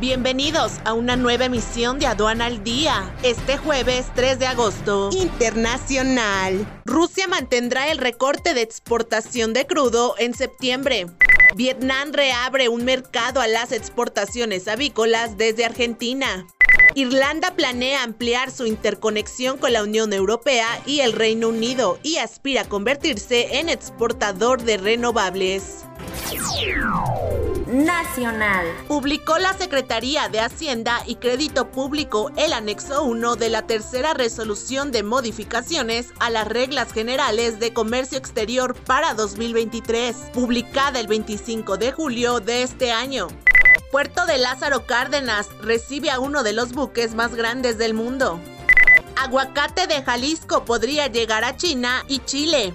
Bienvenidos a una nueva emisión de Aduana al Día. Este jueves 3 de agosto. Internacional. Rusia mantendrá el recorte de exportación de crudo en septiembre. Vietnam reabre un mercado a las exportaciones avícolas desde Argentina. Irlanda planea ampliar su interconexión con la Unión Europea y el Reino Unido y aspira a convertirse en exportador de renovables. Nacional. Publicó la Secretaría de Hacienda y Crédito Público el anexo 1 de la tercera resolución de modificaciones a las reglas generales de comercio exterior para 2023, publicada el 25 de julio de este año. Puerto de Lázaro Cárdenas recibe a uno de los buques más grandes del mundo. Aguacate de Jalisco podría llegar a China y Chile.